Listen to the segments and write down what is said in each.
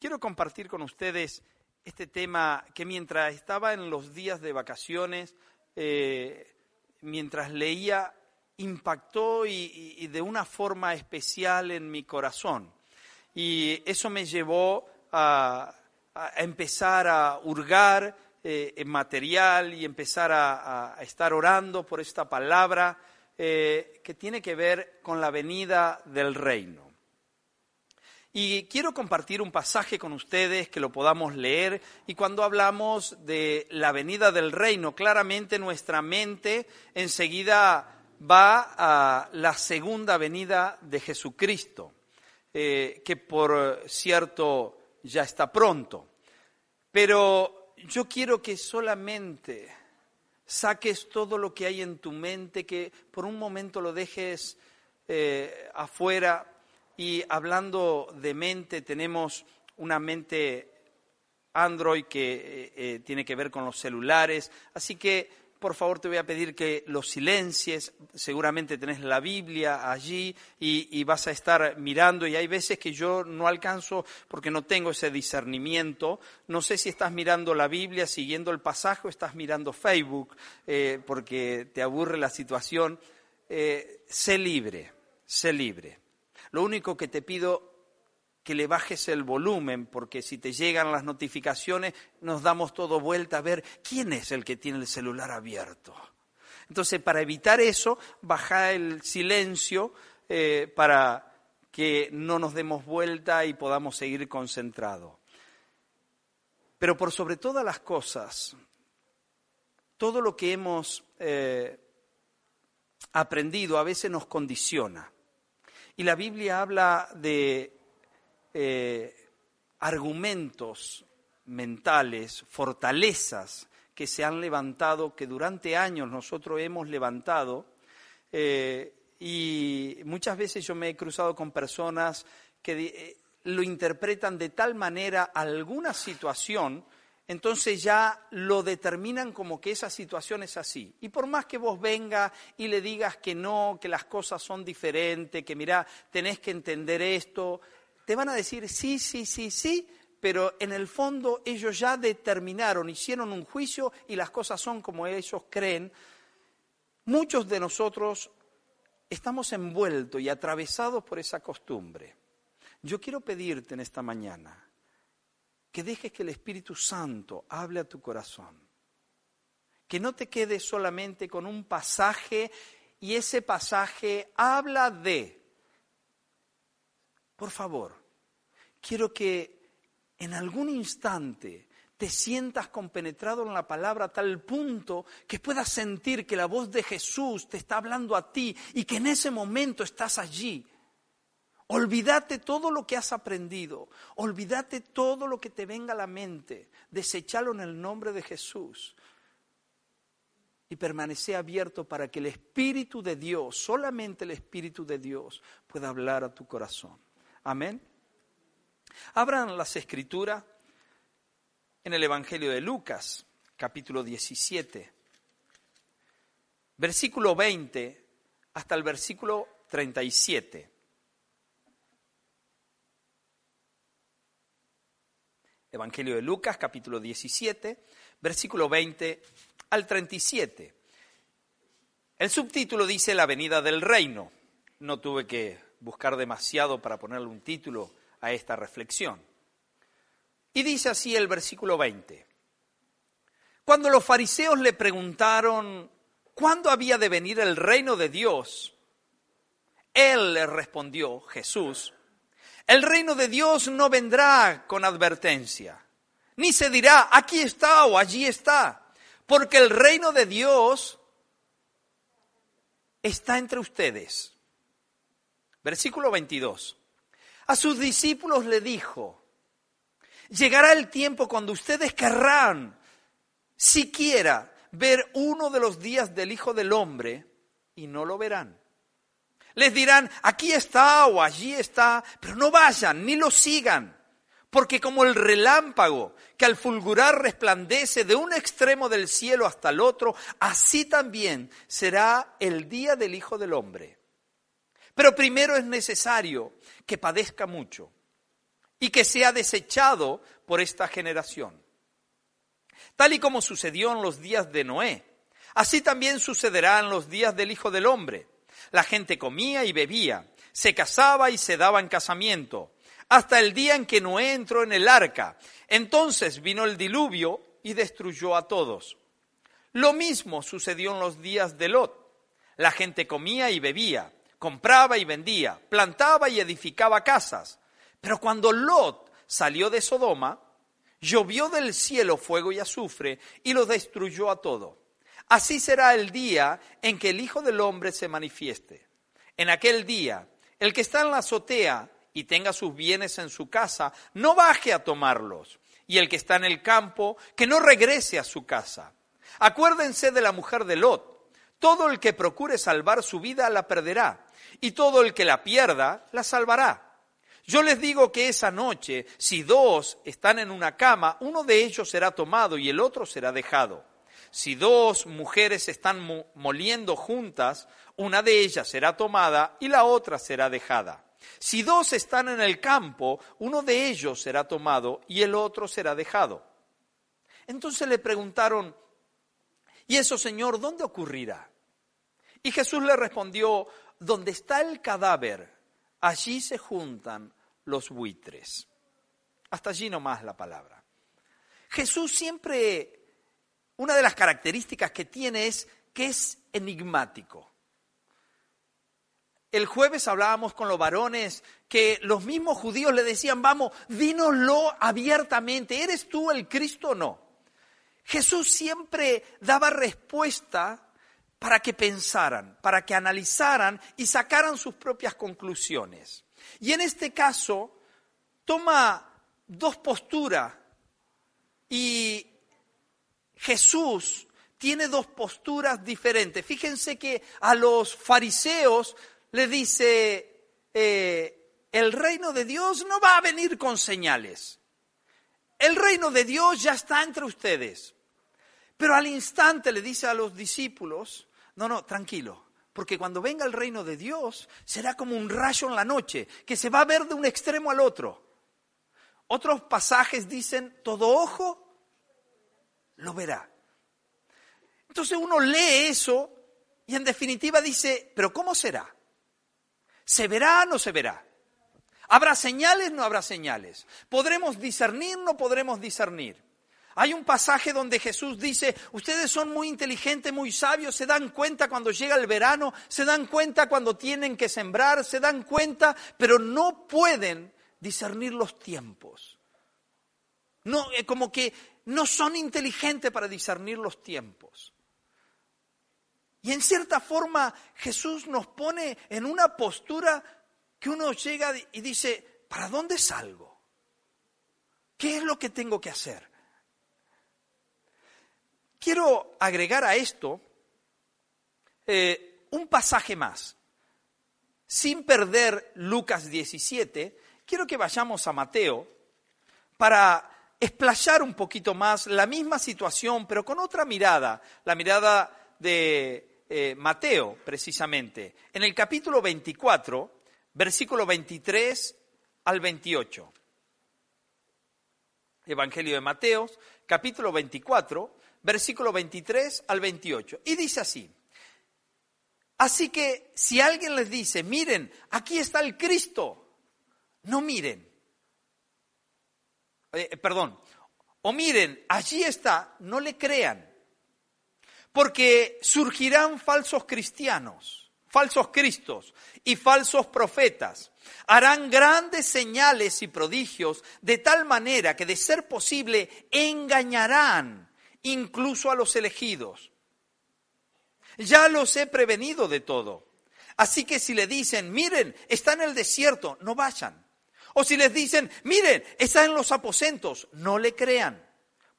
Quiero compartir con ustedes este tema que mientras estaba en los días de vacaciones, eh, mientras leía, impactó y, de una forma especial en mi corazón. Y eso me llevó a, empezar a hurgar eh, en material y empezar a, estar orando por esta palabra eh, que tiene que ver con la venida del reino. Y quiero compartir un pasaje con ustedes que lo podamos leer. Y cuando hablamos de la venida del reino, claramente nuestra mente enseguida va a la segunda venida de Jesucristo, eh, que por cierto ya está pronto. Pero yo quiero que solamente saques todo lo que hay en tu mente, que por un momento lo dejes eh, afuera y hablando de mente, tenemos una mente Android que eh, eh, tiene que ver con los celulares. Así que, por favor, te voy a pedir que los silencies. Seguramente tenés la Biblia allí y, vas a estar mirando. Y hay veces que yo no alcanzo porque no tengo ese discernimiento. No sé si estás mirando la Biblia siguiendo el pasaje o estás mirando Facebook eh, porque te aburre la situación. sé libre, sé libre. Lo único que te pido que le bajes el volumen, porque si te llegan las notificaciones nos damos todo vuelta a ver quién es el que tiene el celular abierto. Entonces, para evitar eso, baja el silencio eh, para que no nos demos vuelta y podamos seguir concentrados. Pero por sobre todas las cosas, todo lo que hemos eh, aprendido a veces nos condiciona. Y la Biblia habla de eh, argumentos mentales, fortalezas que se han levantado, que durante años nosotros hemos levantado. Eh, y muchas veces yo me he cruzado con personas que eh, lo interpretan de tal manera alguna situación entonces ya lo determinan como que esa situación es así. Y por más que vos venga y le digas que no, que las cosas son diferentes, que mira, tenés que entender esto, te van a decir sí, sí, sí, sí, pero en el fondo ellos ya determinaron, hicieron un juicio y las cosas son como ellos creen. Muchos de nosotros estamos envueltos y atravesados por esa costumbre. Yo quiero pedirte en esta mañana que dejes que el Espíritu Santo hable a tu corazón. Que no te quedes solamente con un pasaje y ese pasaje habla de. Por favor, quiero que en algún instante te sientas compenetrado en la palabra a tal punto que puedas sentir que la voz de Jesús te está hablando a ti y que en ese momento estás allí Olvídate todo lo que has aprendido, olvídate todo lo que te venga a la mente, desechalo en el nombre de Jesús y permanece abierto para que el Espíritu de Dios, solamente el Espíritu de Dios, pueda hablar a tu corazón. Amén. Abran las escrituras en el Evangelio de Lucas, capítulo 17, versículo 20 hasta el versículo 37. Evangelio de Lucas, capítulo 17, versículo 20 al 37. El subtítulo dice La venida del reino. No tuve que buscar demasiado para ponerle un título a esta reflexión. Y dice así el versículo 20. Cuando los fariseos le preguntaron cuándo había de venir el reino de Dios, él les respondió, Jesús, el reino de Dios no vendrá con advertencia, ni se dirá, aquí está o allí está, porque el reino de Dios está entre ustedes. Versículo 22. A sus discípulos le dijo, llegará el tiempo cuando ustedes querrán siquiera ver uno de los días del Hijo del Hombre y no lo verán. Les dirán, aquí está o allí está, pero no vayan ni lo sigan, porque como el relámpago que al fulgurar resplandece de un extremo del cielo hasta el otro, así también será el día del Hijo del Hombre. Pero primero es necesario que padezca mucho y que sea desechado por esta generación. Tal y como sucedió en los días de Noé, así también sucederá en los días del Hijo del Hombre. La gente comía y bebía, se casaba y se daba en casamiento, hasta el día en que Noé entró en el arca. Entonces vino el diluvio y destruyó a todos. Lo mismo sucedió en los días de Lot. La gente comía y bebía, compraba y vendía, plantaba y edificaba casas. Pero cuando Lot salió de Sodoma, llovió del cielo fuego y azufre y lo destruyó a todo. Así será el día en que el Hijo del Hombre se manifieste. En aquel día, el que está en la azotea y tenga sus bienes en su casa, no baje a tomarlos. Y el que está en el campo, que no regrese a su casa. Acuérdense de la mujer de Lot. Todo el que procure salvar su vida la perderá, y todo el que la pierda la salvará. Yo les digo que esa noche, si dos están en una cama, uno de ellos será tomado y el otro será dejado. Si dos mujeres están moliendo juntas, una de ellas será tomada y la otra será dejada. Si dos están en el campo, uno de ellos será tomado y el otro será dejado. Entonces le preguntaron, ¿y eso, Señor, dónde ocurrirá? Y Jesús le respondió, donde está el cadáver, allí se juntan los buitres. Hasta allí nomás la palabra. Jesús siempre una de las características que tiene es que es enigmático. El jueves hablábamos con los varones que los mismos judíos le decían, vamos, dínoslo abiertamente, ¿eres tú el Cristo o no? Jesús siempre daba respuesta para que pensaran, para que analizaran y sacaran sus propias conclusiones. Y en este caso toma dos posturas y Jesús tiene dos posturas diferentes. Fíjense que a los fariseos le dice, eh, el reino de Dios no va a venir con señales. El reino de Dios ya está entre ustedes. Pero al instante le dice a los discípulos, no, no, tranquilo, porque cuando venga el reino de Dios será como un rayo en la noche, que se va a ver de un extremo al otro. Otros pasajes dicen, todo ojo lo verá. Entonces uno lee eso y en definitiva dice, pero ¿cómo será? ¿Se verá o no se verá? ¿Habrá señales? No habrá señales. ¿Podremos discernir? No podremos discernir. Hay un pasaje donde Jesús dice, ustedes son muy inteligentes, muy sabios, se dan cuenta cuando llega el verano, se dan cuenta cuando tienen que sembrar, se dan cuenta, pero no pueden discernir los tiempos. No, eh, como que no son inteligentes para discernir los tiempos. Y en cierta forma Jesús nos pone en una postura que uno llega y dice, ¿para dónde salgo? ¿Qué es lo que tengo que hacer? Quiero agregar a esto eh, un pasaje más. Sin perder Lucas 17, quiero que vayamos a Mateo para explayar un poquito más la misma situación, pero con otra mirada, la mirada de eh, Mateo, precisamente, en el capítulo 24, versículo 23 al 28. Evangelio de Mateo, capítulo 24, versículo 23 al 28. Y dice así, así que si alguien les dice, miren, aquí está el Cristo, no miren, eh, perdón, o miren, allí está, no le crean, porque surgirán falsos cristianos, falsos cristos y falsos profetas. Harán grandes señales y prodigios de tal manera que de ser posible engañarán incluso a los elegidos. Ya los he prevenido de todo. Así que si le dicen, miren, está en el desierto, no vayan. O si les dicen, miren, está en los aposentos, no le crean,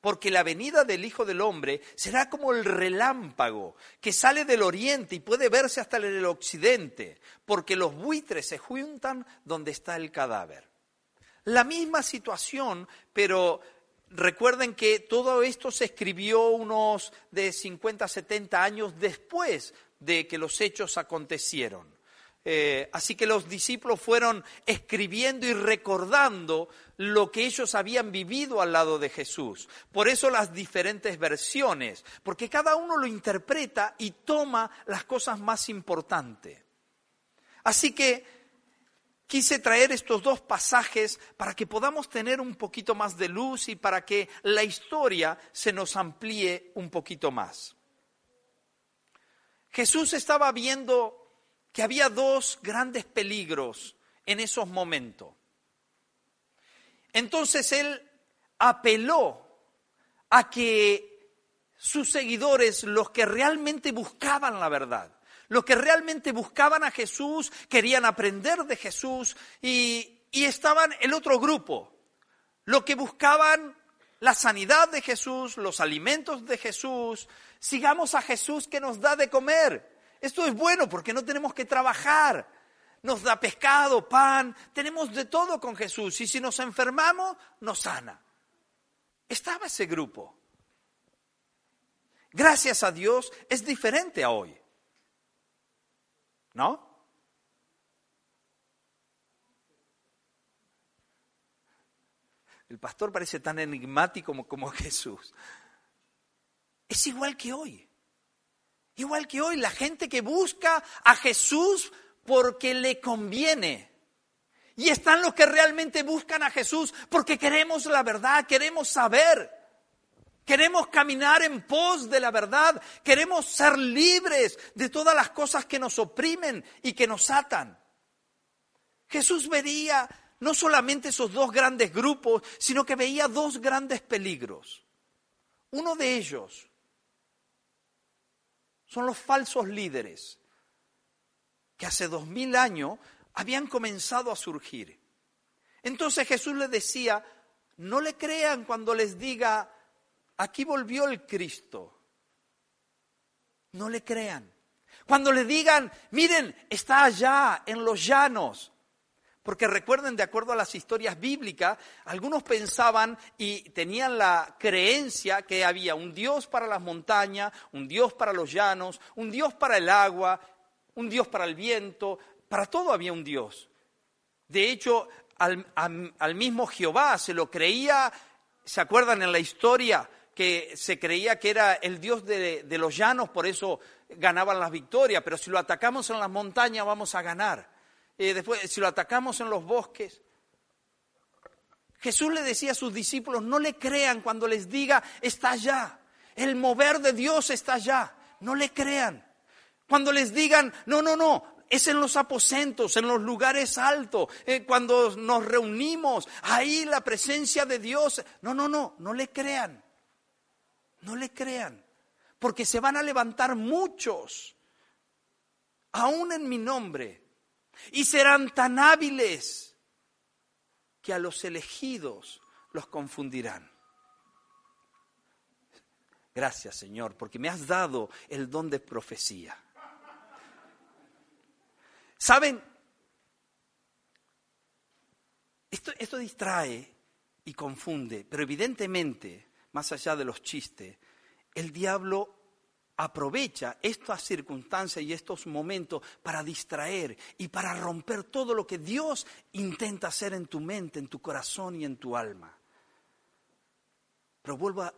porque la venida del Hijo del Hombre será como el relámpago que sale del oriente y puede verse hasta el occidente, porque los buitres se juntan donde está el cadáver. La misma situación, pero recuerden que todo esto se escribió unos de 50, 70 años después de que los hechos acontecieron. Eh, así que los discípulos fueron escribiendo y recordando lo que ellos habían vivido al lado de Jesús. Por eso las diferentes versiones, porque cada uno lo interpreta y toma las cosas más importantes. Así que quise traer estos dos pasajes para que podamos tener un poquito más de luz y para que la historia se nos amplíe un poquito más. Jesús estaba viendo que había dos grandes peligros en esos momentos. Entonces él apeló a que sus seguidores, los que realmente buscaban la verdad, los que realmente buscaban a Jesús, querían aprender de Jesús y, estaban el otro grupo, los que buscaban la sanidad de Jesús, los alimentos de Jesús, sigamos a Jesús que nos da de comer. Esto es bueno porque no tenemos que trabajar. Nos da pescado, pan, tenemos de todo con Jesús. Y si nos enfermamos, nos sana. Estaba ese grupo. Gracias a Dios es diferente a hoy. ¿No? El pastor parece tan enigmático como, como Jesús. Es igual que hoy. Igual que hoy, la gente que busca a Jesús porque le conviene. Y están los que realmente buscan a Jesús porque queremos la verdad, queremos saber. Queremos caminar en pos de la verdad, queremos ser libres de todas las cosas que nos oprimen y que nos atan. Jesús veía no solamente esos dos grandes grupos, sino que veía dos grandes peligros. Uno de ellos son los falsos líderes que hace dos mil años habían comenzado a surgir. Entonces Jesús les decía, no le crean cuando les diga, aquí volvió el Cristo. No le crean. Cuando le digan, miren, está allá en los llanos, porque recuerden, de acuerdo a las historias bíblicas, algunos pensaban y tenían la creencia que había un Dios para las montañas, un Dios para los llanos, un Dios para el agua, un Dios para el viento, para todo había un Dios. De hecho, al, mismo Jehová se lo creía, ¿se acuerdan en la historia? que se creía que era el Dios de, los llanos, por eso ganaban las victorias, pero si lo atacamos en las montañas vamos a ganar. Eh, después, si lo atacamos en los bosques. Jesús le decía a sus discípulos, no le crean cuando les diga, está allá. El mover de Dios está allá. No le crean. Cuando les digan, no, no, no, es en los aposentos, en los lugares altos, eh, cuando nos reunimos, ahí la presencia de Dios. No, no, no, no le crean. No le crean. Porque se van a levantar muchos, aún en mi nombre, y serán tan hábiles que a los elegidos los confundirán. Gracias Señor, porque me has dado el don de profecía. ¿Saben? Esto, esto distrae y confunde, pero evidentemente, más allá de los chistes, el diablo aprovecha estas circunstancias y estos momentos para distraer y para romper todo lo que Dios intenta hacer en tu mente, en tu corazón y en tu alma. Pero vuelva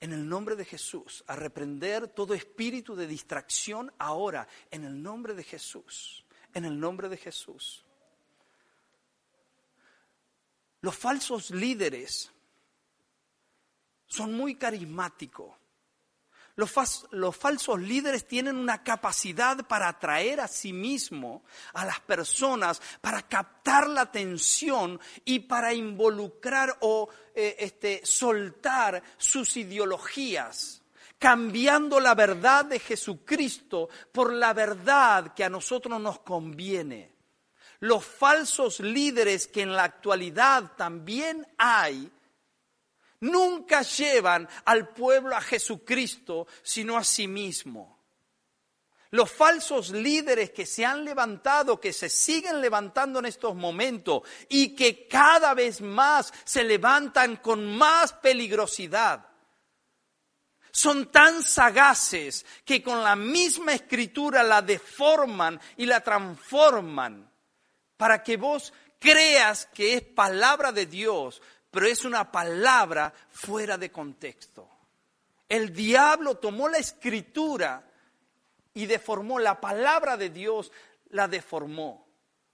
en el nombre de Jesús a reprender todo espíritu de distracción ahora, en el nombre de Jesús, en el nombre de Jesús. Los falsos líderes son muy carismáticos los, falsos líderes tienen una capacidad para atraer a sí mismo a las personas, para captar la atención y para involucrar o eh, este, soltar sus ideologías cambiando la verdad de Jesucristo por la verdad que a nosotros nos conviene. Los falsos líderes que en la actualidad también hay nunca llevan al pueblo a Jesucristo, sino a sí mismo. Los falsos líderes que se han levantado, que se siguen levantando en estos momentos y que cada vez más se levantan con más peligrosidad, son tan sagaces que con la misma escritura la deforman y la transforman para que vos creas que es palabra de Dios, pero es una palabra fuera de contexto. El diablo tomó la escritura y deformó la palabra de Dios, la deformó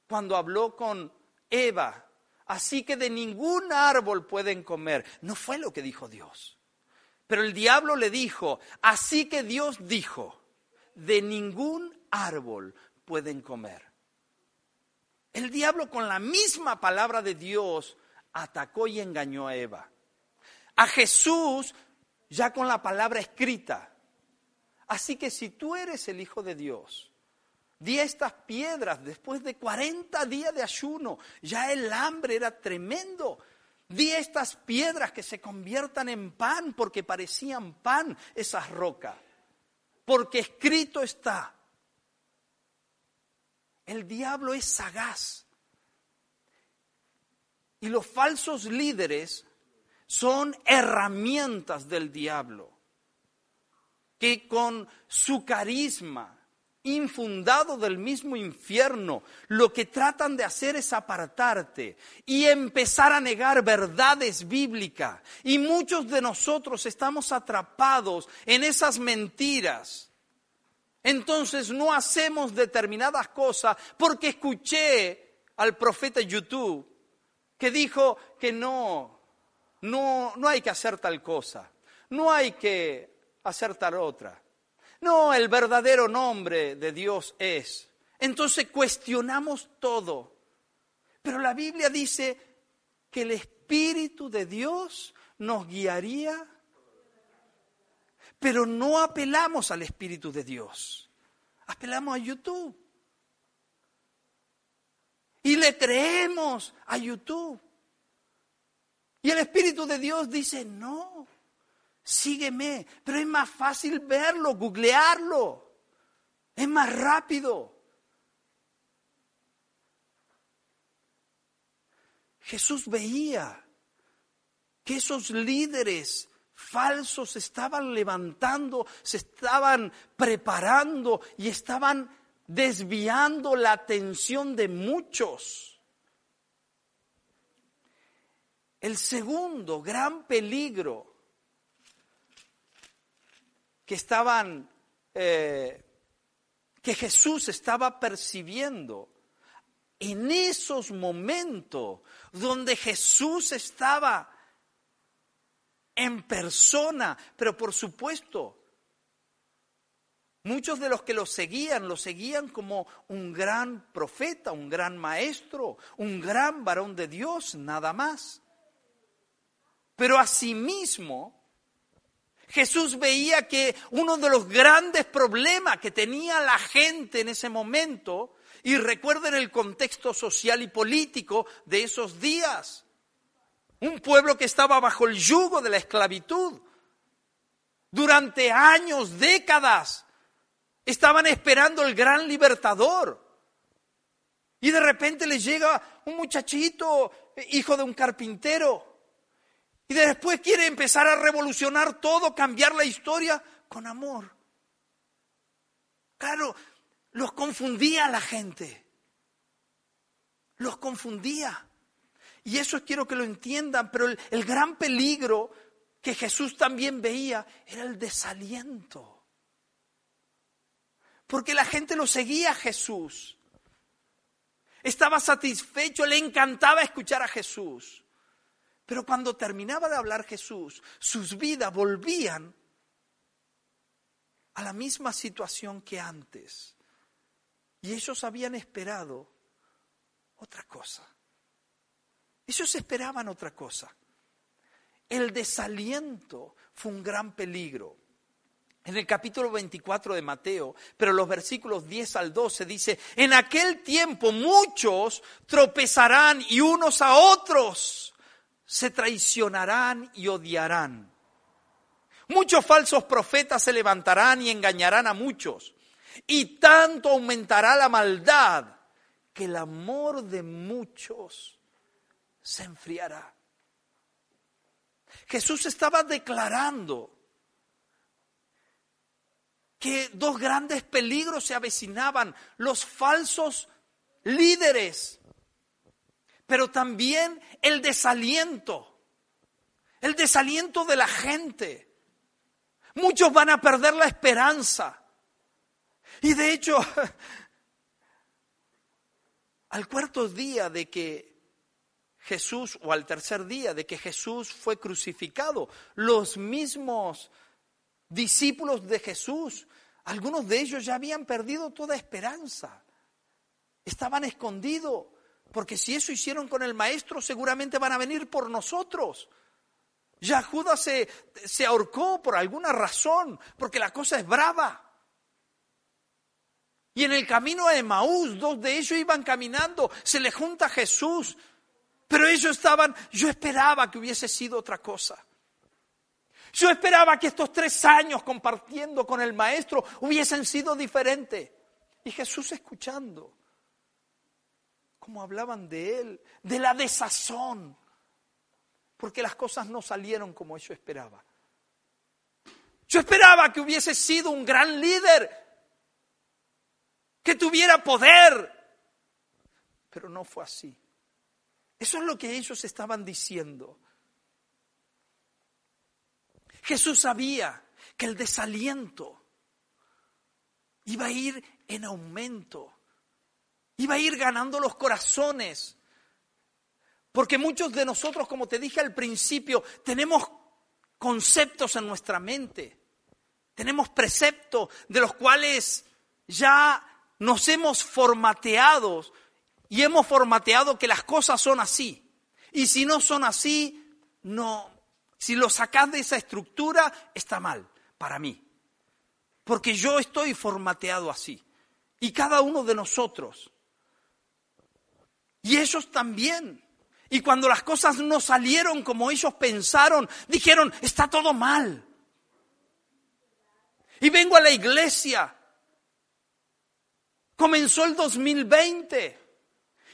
cuando habló con Eva. Así que de ningún árbol pueden comer. No fue lo que dijo Dios. Pero el diablo le dijo, así que Dios dijo, de ningún árbol pueden comer. El diablo con la misma palabra de Dios atacó y engañó a Eva. A Jesús ya con la palabra escrita. Así que si tú eres el Hijo de Dios, di estas piedras después de 40 días de ayuno, ya el hambre era tremendo. Di estas piedras que se conviertan en pan porque parecían pan esas rocas. Porque escrito está. El diablo es sagaz. Y los falsos líderes son herramientas del diablo que con su carisma, infundado del mismo infierno, lo que tratan de hacer es apartarte y empezar a negar verdades bíblicas. Y muchos de nosotros estamos atrapados en esas mentiras. Entonces no hacemos determinadas cosas porque escuché al profeta YouTube que dijo que no, no, no hay que hacer tal cosa, no hay que hacer tal otra. No, el verdadero nombre de Dios es. Entonces cuestionamos todo. Pero la Biblia dice que el Espíritu de Dios nos guiaría, pero no apelamos al Espíritu de Dios. Apelamos a YouTube. Y le creemos a YouTube. Y el Espíritu de Dios dice, no, sígueme, pero es más fácil verlo, googlearlo, es más rápido. Jesús veía que esos líderes falsos se estaban levantando, se estaban preparando y estaban desviando la atención de muchos. El segundo gran peligro que estaban, eh, que Jesús estaba percibiendo en esos momentos donde Jesús estaba en persona, pero por supuesto, muchos de los que lo seguían, lo seguían como un gran profeta, un gran maestro, un gran varón de Dios, nada más. Pero asimismo, Jesús veía que uno de los grandes problemas que tenía la gente en ese momento, y recuerden el contexto social y político de esos días, un pueblo que estaba bajo el yugo de la esclavitud, durante años, décadas, estaban esperando el gran libertador. Y de repente les llega un muchachito, hijo de un carpintero, y después quiere empezar a revolucionar todo, cambiar la historia con amor. Claro, los confundía la gente. Los confundía. Y eso quiero que lo entiendan, pero el, el gran peligro que Jesús también veía era el desaliento. Porque la gente lo seguía a Jesús. Estaba satisfecho, le encantaba escuchar a Jesús. Pero cuando terminaba de hablar Jesús, sus vidas volvían a la misma situación que antes. Y ellos habían esperado otra cosa. Ellos esperaban otra cosa. El desaliento fue un gran peligro. En el capítulo 24 de Mateo, pero los versículos 10 al 12 dice, en aquel tiempo muchos tropezarán y unos a otros se traicionarán y odiarán. Muchos falsos profetas se levantarán y engañarán a muchos. Y tanto aumentará la maldad que el amor de muchos se enfriará. Jesús estaba declarando que dos grandes peligros se avecinaban, los falsos líderes, pero también el desaliento, el desaliento de la gente. Muchos van a perder la esperanza. Y de hecho, al cuarto día de que Jesús, o al tercer día de que Jesús fue crucificado, los mismos discípulos de Jesús, algunos de ellos ya habían perdido toda esperanza. Estaban escondidos, porque si eso hicieron con el maestro, seguramente van a venir por nosotros. Ya Judas se, se ahorcó por alguna razón, porque la cosa es brava. Y en el camino a Emaús, dos de ellos iban caminando, se le junta Jesús, pero ellos estaban, yo esperaba que hubiese sido otra cosa. Yo esperaba que estos tres años compartiendo con el maestro hubiesen sido diferentes. Y Jesús escuchando cómo hablaban de él, de la desazón, porque las cosas no salieron como yo esperaba. Yo esperaba que hubiese sido un gran líder, que tuviera poder, pero no fue así. Eso es lo que ellos estaban diciendo. Jesús sabía que el desaliento iba a ir en aumento, iba a ir ganando los corazones. Porque muchos de nosotros, como te dije al principio, tenemos conceptos en nuestra mente, tenemos preceptos de los cuales ya nos hemos formateado y hemos formateado que las cosas son así. Y si no son así, no, si lo sacas de esa estructura, está mal para mí. Porque yo estoy formateado así. Y cada uno de nosotros. Y ellos también. Y cuando las cosas no salieron como ellos pensaron, dijeron, está todo mal. Y vengo a la iglesia. Comenzó el 2020.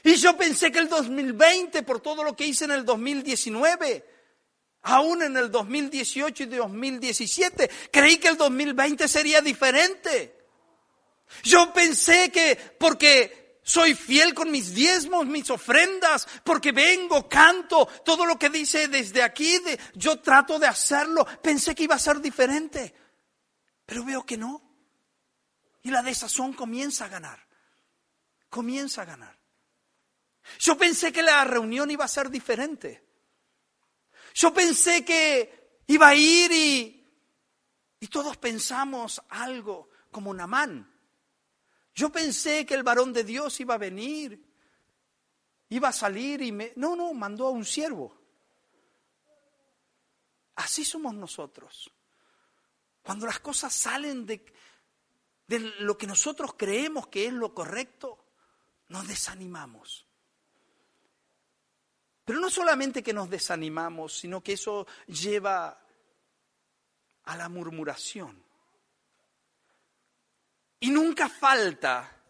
Y yo pensé que el 2020, por todo lo que hice en el 2019, Aún en el 2018 y 2017 creí que el 2020 sería diferente. Yo pensé que porque soy fiel con mis diezmos, mis ofrendas, porque vengo, canto, todo lo que dice desde aquí, yo trato de hacerlo, pensé que iba a ser diferente. Pero veo que no. Y la desazón comienza a ganar. Comienza a ganar. Yo pensé que la reunión iba a ser diferente. Yo pensé que iba a ir y, y todos pensamos algo como Namán. Yo pensé que el varón de Dios iba a venir, iba a salir y me... No, no, mandó a un siervo. Así somos nosotros. Cuando las cosas salen de, de lo que nosotros creemos que es lo correcto, nos desanimamos. Pero no solamente que nos desanimamos, sino que eso lleva a la murmuración. Y nunca falta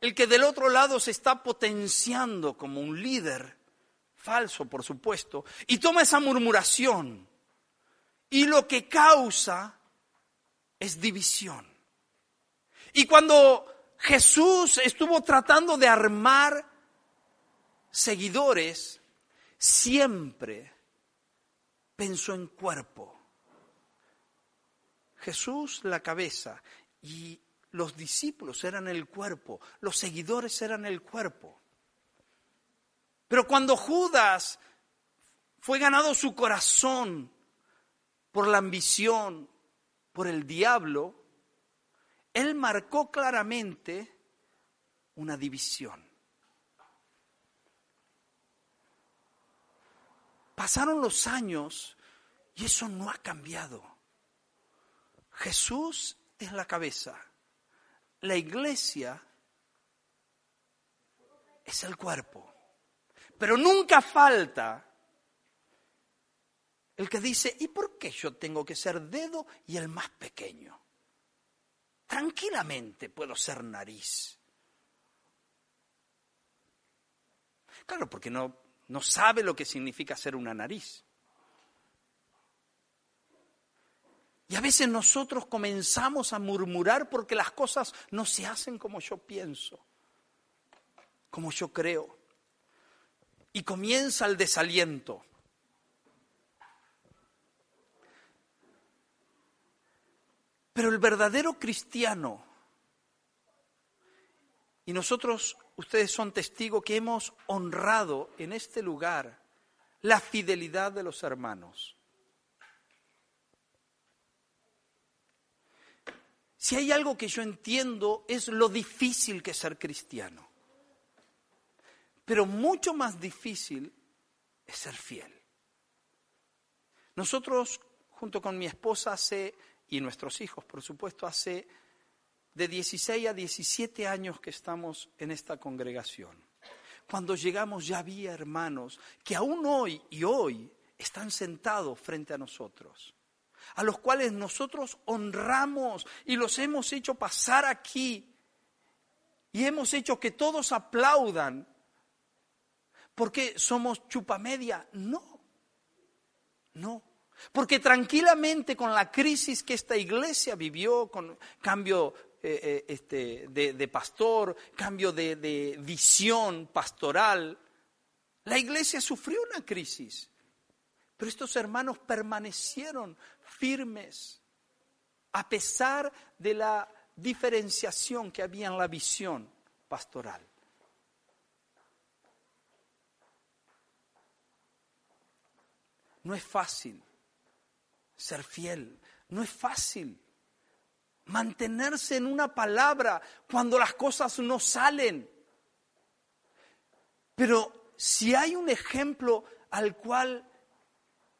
el que del otro lado se está potenciando como un líder, falso por supuesto, y toma esa murmuración y lo que causa es división. Y cuando Jesús estuvo tratando de armar seguidores, siempre pensó en cuerpo. Jesús la cabeza y los discípulos eran el cuerpo, los seguidores eran el cuerpo. Pero cuando Judas fue ganado su corazón por la ambición, por el diablo, él marcó claramente una división. Pasaron los años y eso no ha cambiado. Jesús es la cabeza. La iglesia es el cuerpo. Pero nunca falta el que dice, ¿y por qué yo tengo que ser dedo y el más pequeño? Tranquilamente puedo ser nariz. Claro, porque no no sabe lo que significa ser una nariz. Y a veces nosotros comenzamos a murmurar porque las cosas no se hacen como yo pienso, como yo creo. Y comienza el desaliento. Pero el verdadero cristiano, y nosotros, ustedes son testigos que hemos honrado en este lugar la fidelidad de los hermanos. Si hay algo que yo entiendo es lo difícil que es ser cristiano. Pero mucho más difícil es ser fiel. Nosotros, junto con mi esposa, hace, y nuestros hijos, por supuesto, hace de 16 a 17 años que estamos en esta congregación. Cuando llegamos ya había hermanos que aún hoy y hoy están sentados frente a nosotros a los cuales nosotros honramos y los hemos hecho pasar aquí y hemos hecho que todos aplaudan. porque somos chupamedia? No, no. Porque tranquilamente con la crisis que esta iglesia vivió, con cambio eh, eh, este, de, pastor, cambio de, de visión pastoral, la iglesia sufrió una crisis. Pero estos hermanos permanecieron firmes, a pesar de la diferenciación que había en la visión pastoral. No es fácil ser fiel, no es fácil mantenerse en una palabra cuando las cosas no salen. Pero si hay un ejemplo al cual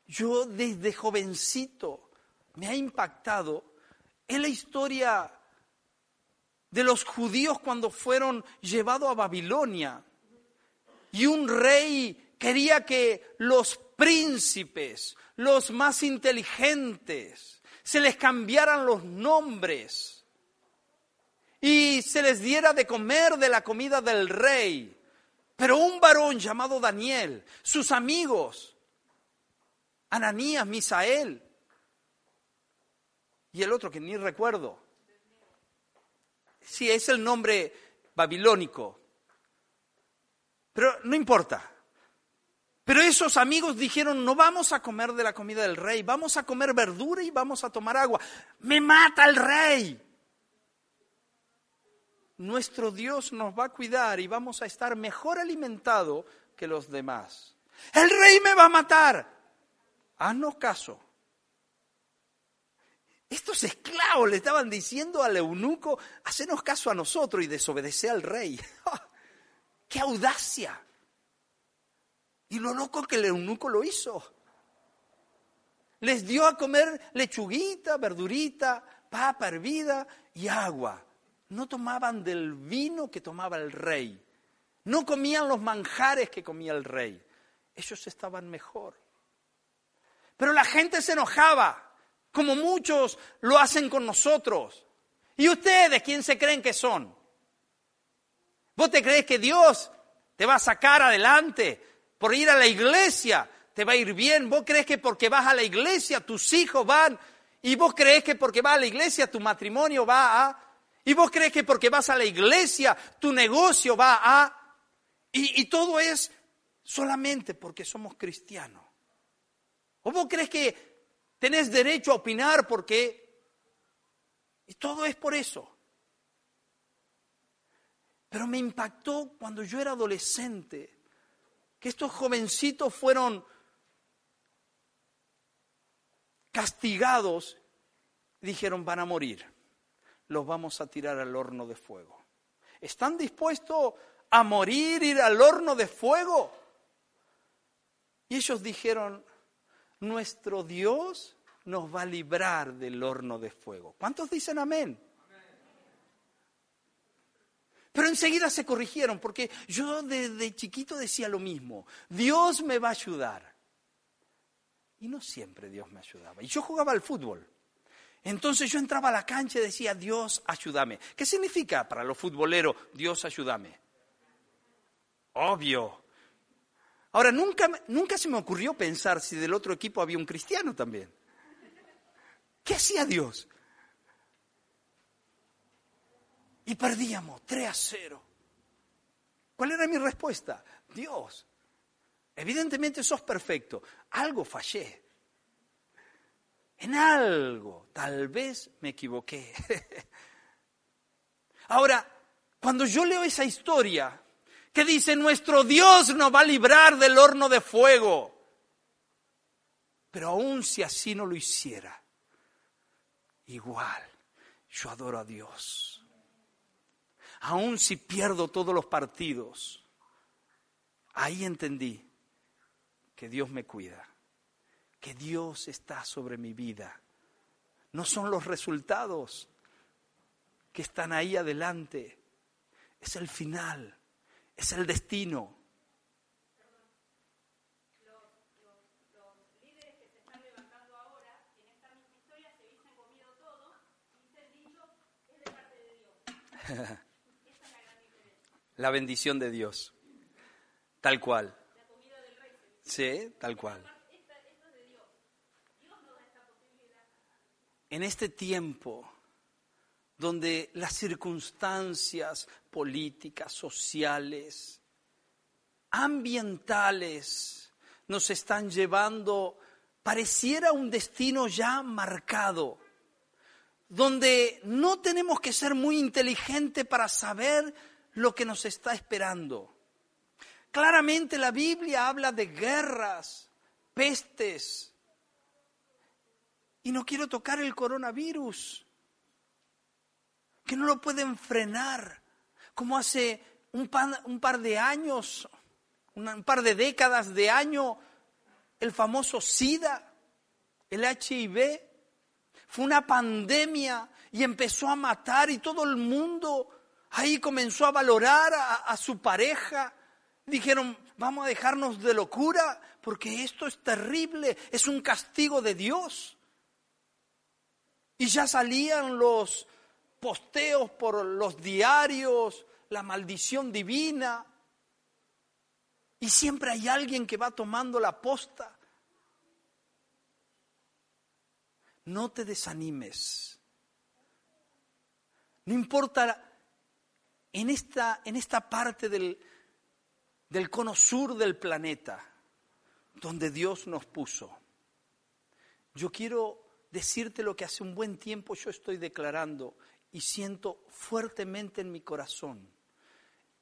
yo desde jovencito me ha impactado es la historia de los judíos cuando fueron llevados a Babilonia. Y un rey quería que los príncipes, los más inteligentes, se les cambiaran los nombres y se les diera de comer de la comida del rey. Pero un varón llamado Daniel, sus amigos, Ananías, Misael, y el otro que ni recuerdo. Sí, es el nombre babilónico. Pero no importa. Pero esos amigos dijeron, no vamos a comer de la comida del rey, vamos a comer verdura y vamos a tomar agua. Me mata el rey. Nuestro Dios nos va a cuidar y vamos a estar mejor alimentados que los demás. El rey me va a matar. Haznos caso. Estos esclavos le estaban diciendo al eunuco, hacenos caso a nosotros y desobedecer al rey. ¡Qué audacia! Y lo loco que el eunuco lo hizo. Les dio a comer lechuguita, verdurita, papa hervida y agua. No tomaban del vino que tomaba el rey. No comían los manjares que comía el rey. Ellos estaban mejor. Pero la gente se enojaba como muchos lo hacen con nosotros. ¿Y ustedes quién se creen que son? ¿Vos te crees que Dios te va a sacar adelante por ir a la iglesia? Te va a ir bien. ¿Vos crees que porque vas a la iglesia tus hijos van? ¿Y vos crees que porque vas a la iglesia tu matrimonio va a? ¿Y vos crees que porque vas a la iglesia tu negocio va a? Y, todo es solamente porque somos cristianos. ¿O vos crees que tenés derecho a opinar porque... Y todo es por eso. Pero me impactó cuando yo era adolescente que estos jovencitos fueron castigados dijeron van a morir, los vamos a tirar al horno de fuego. ¿Están dispuestos a morir, ir al horno de fuego? Y ellos dijeron, nuestro Dios nos va a librar del horno de fuego. ¿Cuántos dicen amén? Pero enseguida se corrigieron porque yo desde chiquito decía lo mismo, Dios me va a ayudar. Y no siempre Dios me ayudaba. Y yo jugaba al fútbol. Entonces yo entraba a la cancha y decía, Dios, ayúdame. ¿Qué significa para los futboleros, Dios, ayúdame? Obvio, Ahora, nunca, nunca se me ocurrió pensar si del otro equipo había un cristiano también. ¿Qué hacía Dios? Y perdíamos 3 a 0. ¿Cuál era mi respuesta? Dios, evidentemente sos perfecto. Algo fallé. En algo, tal vez me equivoqué. Ahora, cuando yo leo esa historia que dice, nuestro Dios nos va a librar del horno de fuego, pero aun si así no lo hiciera, igual yo adoro a Dios. Aun si pierdo todos los partidos, ahí entendí que Dios me cuida, que Dios está sobre mi vida. No son los resultados que están ahí adelante, es el final, es el destino. La bendición de Dios. Tal cual. Sí, tal cual. En este tiempo donde las circunstancias políticas, sociales, ambientales nos están llevando, pareciera un destino ya marcado donde no tenemos que ser muy inteligentes para saber lo que nos está esperando. Claramente la Biblia habla de guerras, pestes, y no quiero tocar el coronavirus, que no lo pueden frenar, como hace un par, de años, un par de décadas de año, el famoso SIDA, el HIV, fue una pandemia y empezó a matar y todo el mundo ahí comenzó a valorar a, su pareja. Dijeron, vamos a dejarnos de locura porque esto es terrible, es un castigo de Dios. Y ya salían los posteos por los diarios, la maldición divina. Y siempre hay alguien que va tomando la posta. no te desanimes. No importa en esta, en esta parte del, del cono sur del planeta donde Dios nos puso. Yo quiero decirte lo que hace un buen tiempo yo estoy declarando y siento fuertemente en mi corazón.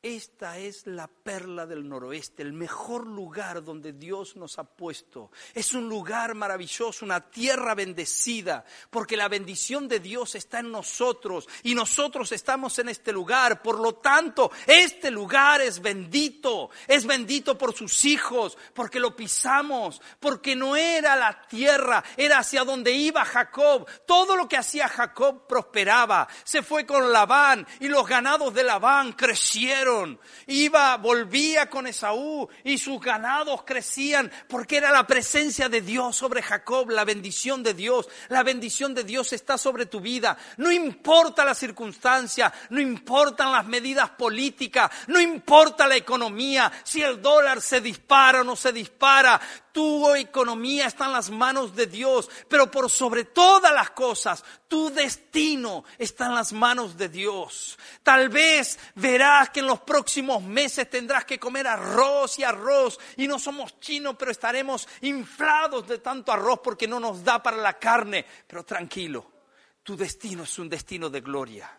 Esta es la perla del noroeste, el mejor lugar donde Dios nos ha puesto. Es un lugar maravilloso, una tierra bendecida, porque la bendición de Dios está en nosotros y nosotros estamos en este lugar. Por lo tanto, este lugar es bendito, es bendito por sus hijos, porque lo pisamos, porque no era la tierra, era hacia donde iba Jacob. Todo lo que hacía Jacob prosperaba. Se fue con Labán y los ganados de Labán crecieron Iba, volvía con Esaú y sus ganados crecían porque era la presencia de Dios sobre Jacob, la bendición de Dios. La bendición de Dios está sobre tu vida. No importa la circunstancia, no importan las medidas políticas, no importa la economía, si el dólar se dispara o no se dispara tu economía está en las manos de Dios, pero por sobre todas las cosas, tu destino está en las manos de Dios. Tal vez verás que en los próximos meses tendrás que comer arroz y arroz y no somos chinos, pero estaremos inflados de tanto arroz porque no nos da para la carne. Pero tranquilo, tu destino es un destino de gloria.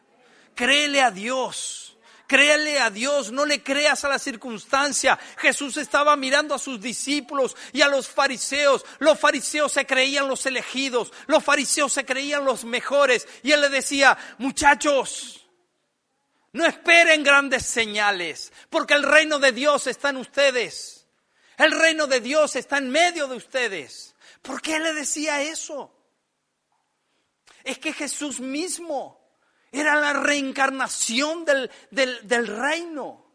Créele a Dios. Créele a Dios, no le creas a la circunstancia. Jesús estaba mirando a sus discípulos y a los fariseos. Los fariseos se creían los elegidos, los fariseos se creían los mejores. Y él le decía, muchachos, no esperen grandes señales, porque el reino de Dios está en ustedes. El reino de Dios está en medio de ustedes. ¿Por qué le decía eso? Es que Jesús mismo era la reencarnación del, del, reino.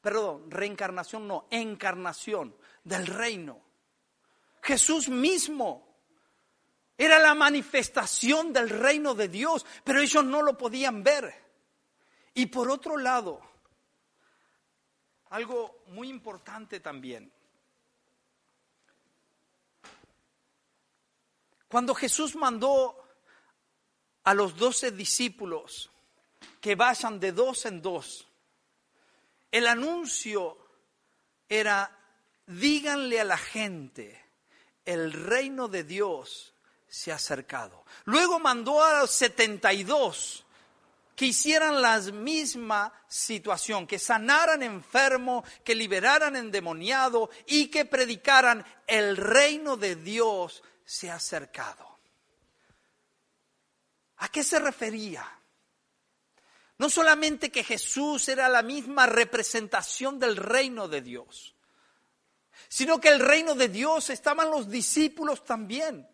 Perdón, reencarnación no, encarnación del reino. Jesús mismo era la manifestación del reino de Dios, pero ellos no lo podían ver. Y por otro lado, algo muy importante también. Cuando Jesús mandó a los doce discípulos que vayan de dos en dos. El anuncio era, díganle a la gente, el reino de Dios se ha acercado. Luego mandó a los 72 que hicieran la misma situación, que sanaran enfermo, que liberaran endemoniado y que predicaran el reino de Dios se ha acercado. ¿A qué se refería? No solamente que Jesús era la misma representación del reino de Dios, sino que el reino de Dios estaban los discípulos también.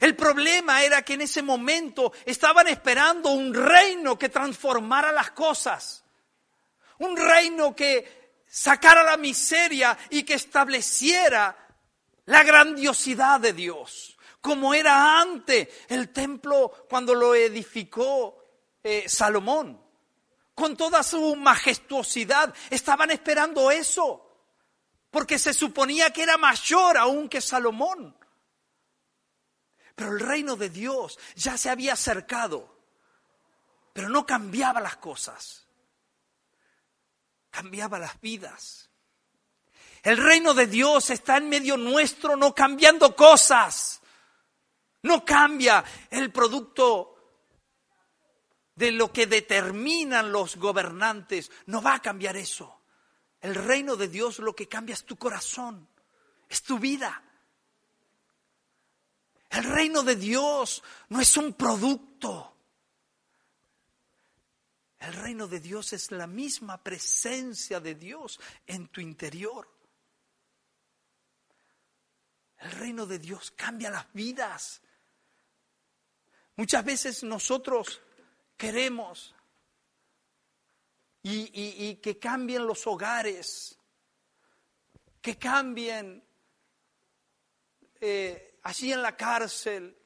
El problema era que en ese momento estaban esperando un reino que transformara las cosas, un reino que sacara la miseria y que estableciera la grandiosidad de Dios, como era antes el templo cuando lo edificó eh, Salomón, con toda su majestuosidad. Estaban esperando eso, porque se suponía que era mayor aún que Salomón. Pero el reino de Dios ya se había acercado, pero no cambiaba las cosas, cambiaba las vidas. El reino de Dios está en medio nuestro, no cambiando cosas. No cambia el producto de lo que determinan los gobernantes. No va a cambiar eso. El reino de Dios lo que cambia es tu corazón, es tu vida. El reino de Dios no es un producto. El reino de Dios es la misma presencia de Dios en tu interior. El reino de Dios cambia las vidas. Muchas veces nosotros queremos y, que cambien los hogares, que cambien eh, allí en la cárcel.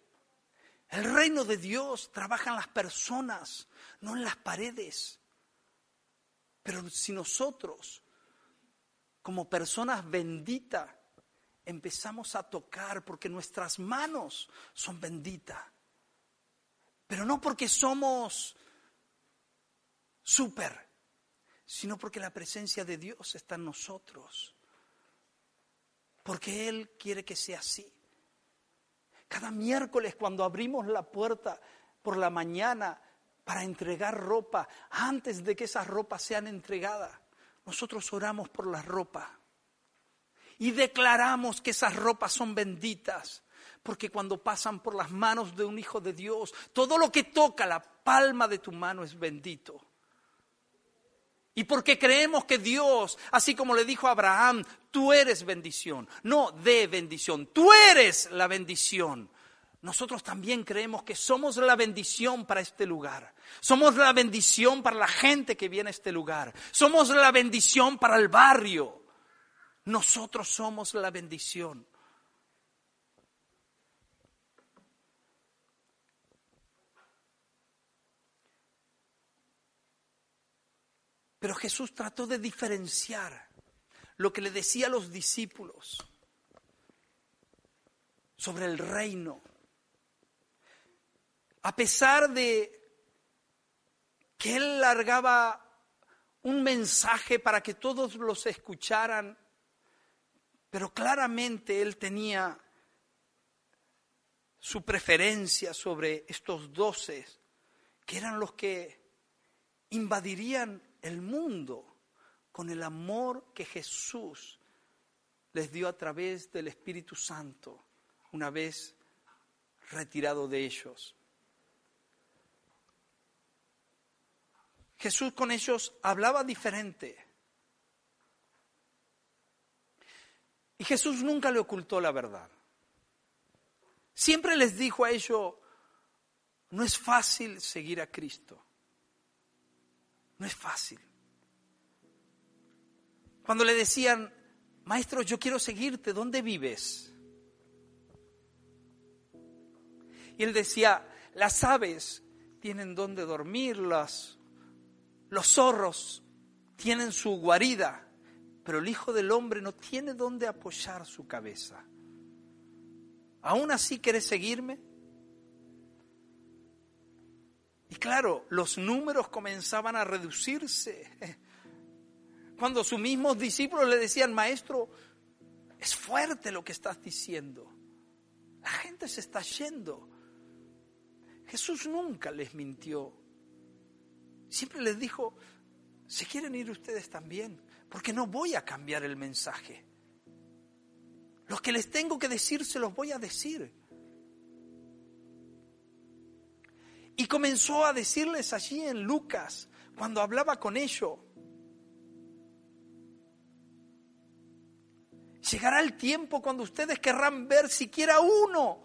El reino de Dios trabaja en las personas, no en las paredes. Pero si nosotros, como personas benditas, empezamos a tocar porque nuestras manos son benditas, pero no porque somos súper, sino porque la presencia de Dios está en nosotros, porque Él quiere que sea así. Cada miércoles cuando abrimos la puerta por la mañana para entregar ropa, antes de que esas ropas sean entregadas, nosotros oramos por la ropa y declaramos que esas ropas son benditas. Porque cuando pasan por las manos de un hijo de Dios, todo lo que toca la palma de tu mano es bendito. Y porque creemos que Dios, así como le dijo a Abraham, tú eres bendición, no de bendición, tú eres la bendición. Nosotros también creemos que somos la bendición para este lugar. Somos la bendición para la gente que viene a este lugar. Somos la bendición para el barrio. Nosotros somos la bendición. Pero Jesús trató de diferenciar lo que le decía a los discípulos sobre el reino. A pesar de que él largaba un mensaje para que todos los escucharan, pero claramente él tenía su preferencia sobre estos doce, que eran los que invadirían el mundo con el amor que Jesús les dio a través del Espíritu Santo una vez retirado de ellos. Jesús con ellos hablaba diferente. Y Jesús nunca le ocultó la verdad. Siempre les dijo a ellos, no es fácil seguir a Cristo. No es fácil. Cuando le decían, maestro, yo quiero seguirte, ¿dónde vives? Y él decía, las aves tienen donde dormir, los zorros tienen su guarida, pero el Hijo del Hombre no tiene donde apoyar su cabeza. ¿Aún así quieres seguirme? Claro, los números comenzaban a reducirse. Cuando sus mismos discípulos le decían, maestro, es fuerte lo que estás diciendo. La gente se está yendo. Jesús nunca les mintió. Siempre les dijo, ¿se quieren ir ustedes también? Porque no voy a cambiar el mensaje. Lo que les tengo que decir se los voy a decir. Comenzó a decirles allí en Lucas, cuando hablaba con ellos, llegará el tiempo cuando ustedes querrán ver siquiera uno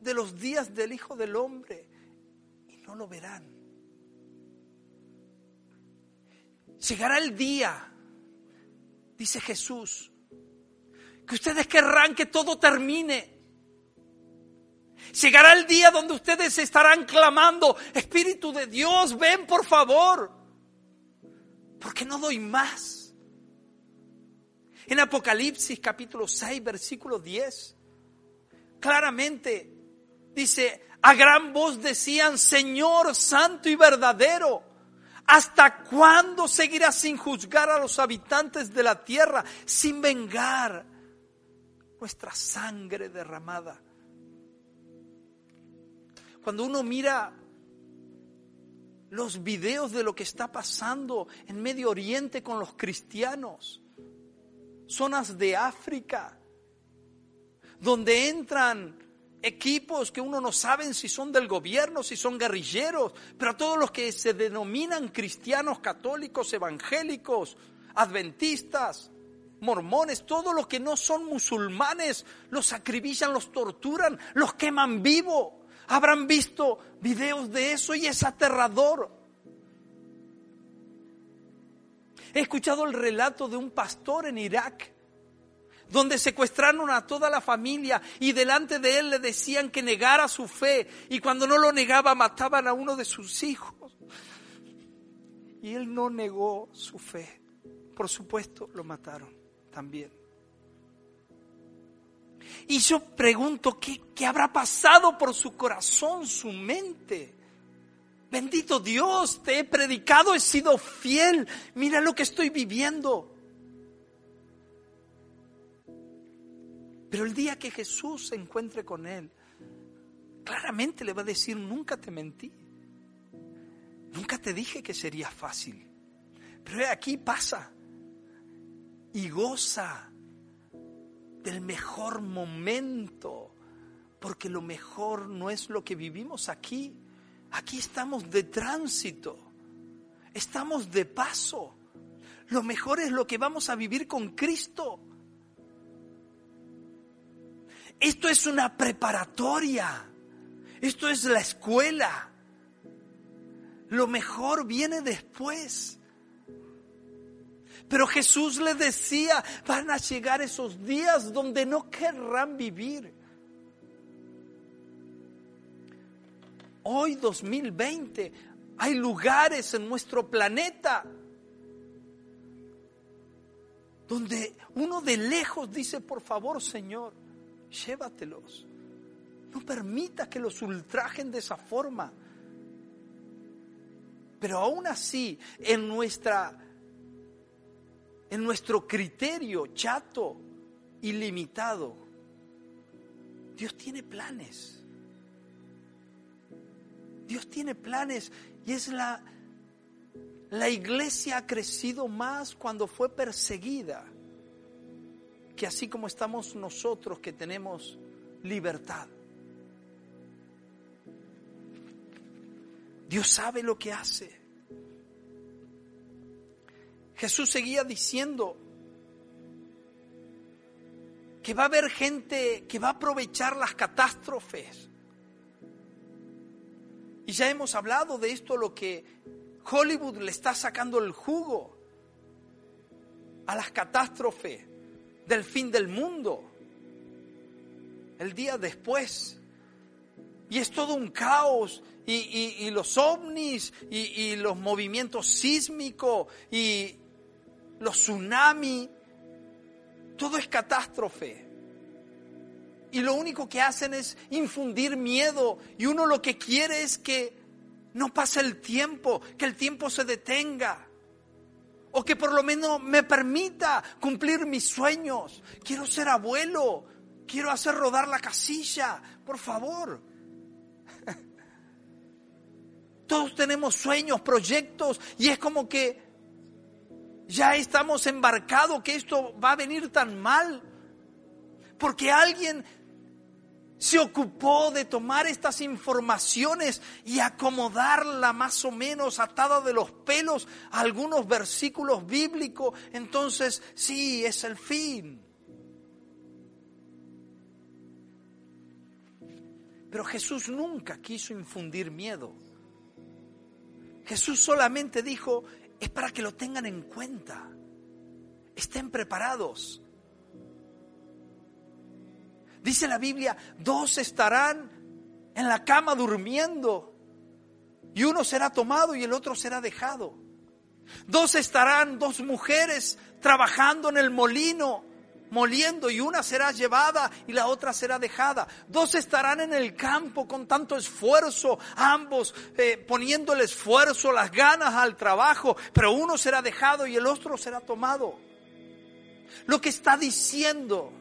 de los días del Hijo del Hombre y no lo verán. Llegará el día, dice Jesús, que ustedes querrán que todo termine Llegará el día donde ustedes estarán clamando, Espíritu de Dios, ven por favor, porque no doy más. En Apocalipsis capítulo 6, versículo 10, claramente dice, a gran voz decían, Señor santo y verdadero, ¿hasta cuándo seguirás sin juzgar a los habitantes de la tierra, sin vengar nuestra sangre derramada? Cuando uno mira los videos de lo que está pasando en Medio Oriente con los cristianos, zonas de África, donde entran equipos que uno no sabe si son del gobierno, si son guerrilleros, pero a todos los que se denominan cristianos, católicos, evangélicos, adventistas, mormones, todos los que no son musulmanes, los acribillan, los torturan, los queman vivo. Habrán visto videos de eso y es aterrador. He escuchado el relato de un pastor en Irak donde secuestraron a toda la familia y delante de él le decían que negara su fe y cuando no lo negaba mataban a uno de sus hijos. Y él no negó su fe. Por supuesto, lo mataron también. Y yo pregunto, ¿qué, ¿qué, habrá pasado por su corazón, su mente? Bendito Dios, te he predicado, he sido fiel, mira lo que estoy viviendo. Pero el día que Jesús se encuentre con él, claramente le va a decir, nunca te mentí, nunca te dije que sería fácil, pero aquí pasa y goza del mejor momento, porque lo mejor no es lo que vivimos aquí. Aquí estamos de tránsito, estamos de paso. Lo mejor es lo que vamos a vivir con Cristo. Esto es una preparatoria, esto es la escuela. Lo mejor viene después. Pero Jesús le decía, van a llegar esos días donde no querrán vivir. Hoy 2020 hay lugares en nuestro planeta donde uno de lejos dice, por favor Señor, llévatelos. No permita que los ultrajen de esa forma. Pero aún así, en nuestra en nuestro criterio chato y limitado. Dios tiene planes. Dios tiene planes y es la, la iglesia ha crecido más cuando fue perseguida que así como estamos nosotros que tenemos libertad. Dios sabe lo que hace. Jesús seguía diciendo que va a haber gente que va a aprovechar las catástrofes. Y ya hemos hablado de esto, lo que Hollywood le está sacando el jugo a las catástrofes del fin del mundo, el día después. Y es todo un caos. Y, los ovnis y, y los movimientos sísmicos y, los tsunamis, todo es catástrofe. Y lo único que hacen es infundir miedo. Y uno lo que quiere es que no pase el tiempo, que el tiempo se detenga. O que por lo menos me permita cumplir mis sueños. Quiero ser abuelo, quiero hacer rodar la casilla, por favor. Todos tenemos sueños, proyectos, y es como que ya estamos embarcados que esto va a venir tan mal. Porque alguien se ocupó de tomar estas informaciones y acomodarla más o menos atada de los pelos a algunos versículos bíblicos. Entonces, sí, es el fin. Pero Jesús nunca quiso infundir miedo. Jesús solamente dijo, es para que lo tengan en cuenta. Estén preparados. Dice la Biblia, dos estarán en la cama durmiendo y uno será tomado y el otro será dejado. Dos estarán, dos mujeres trabajando en el molino, moliendo y una será llevada y la otra será dejada. Dos estarán en el campo con tanto esfuerzo, ambos eh, poniendo el esfuerzo, las ganas al trabajo, pero uno será dejado y el otro será tomado. Lo que está diciendo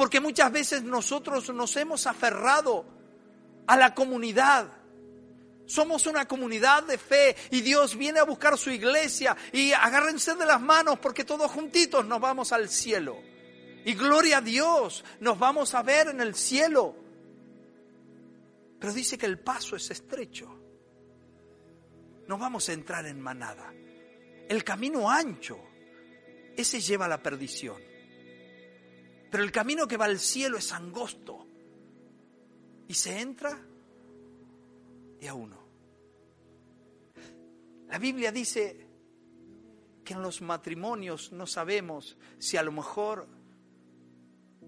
porque muchas veces nosotros nos hemos aferrado a la comunidad. Somos una comunidad de fe y Dios viene a buscar su iglesia y agárrense de las manos porque todos juntitos nos vamos al cielo. Y gloria a Dios, nos vamos a ver en el cielo. Pero dice que el paso es estrecho. No vamos a entrar en manada. El camino ancho, ese lleva a la perdición. Pero el camino que va al cielo es angosto. Y se entra y a uno. La Biblia dice que en los matrimonios no sabemos si a lo mejor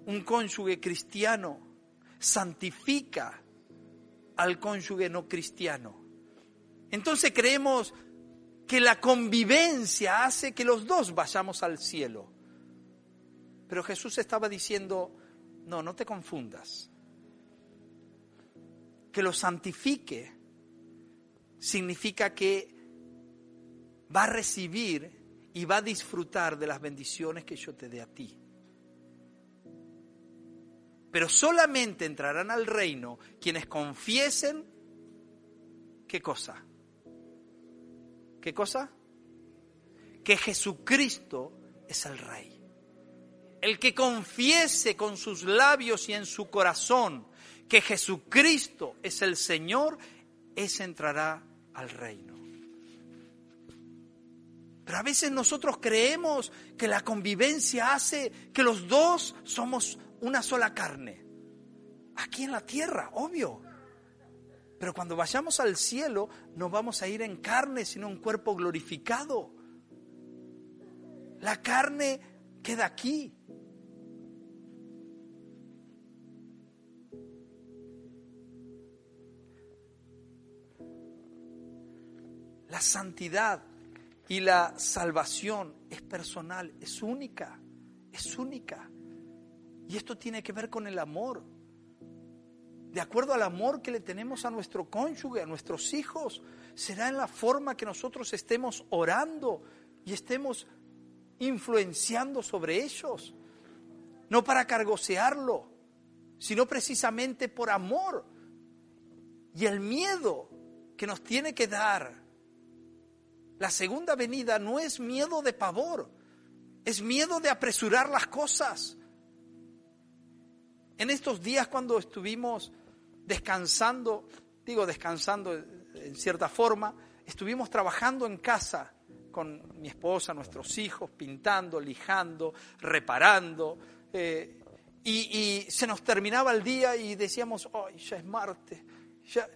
un cónyuge cristiano santifica al cónyuge no cristiano. Entonces creemos que la convivencia hace que los dos vayamos al cielo. Pero Jesús estaba diciendo, no, no te confundas. Que lo santifique significa que va a recibir y va a disfrutar de las bendiciones que yo te dé a ti. Pero solamente entrarán al reino quienes confiesen qué cosa. ¿Qué cosa? Que Jesucristo es el Rey. El que confiese con sus labios y en su corazón que Jesucristo es el Señor, ese entrará al reino. Pero a veces nosotros creemos que la convivencia hace que los dos somos una sola carne. Aquí en la tierra, obvio. Pero cuando vayamos al cielo no vamos a ir en carne, sino en cuerpo glorificado. La carne queda aquí. La santidad y la salvación es personal, es única, es única. Y esto tiene que ver con el amor. De acuerdo al amor que le tenemos a nuestro cónyuge, a nuestros hijos, será en la forma que nosotros estemos orando y estemos influenciando sobre ellos. No para cargosearlo, sino precisamente por amor. Y el miedo que nos tiene que dar la segunda venida no es miedo de pavor, es miedo de apresurar las cosas. En estos días cuando estuvimos descansando, digo descansando en cierta forma, estuvimos trabajando en casa con mi esposa, nuestros hijos, pintando, lijando, reparando. Eh, y, se nos terminaba el día y decíamos, ¡ay, ya es martes! Ya,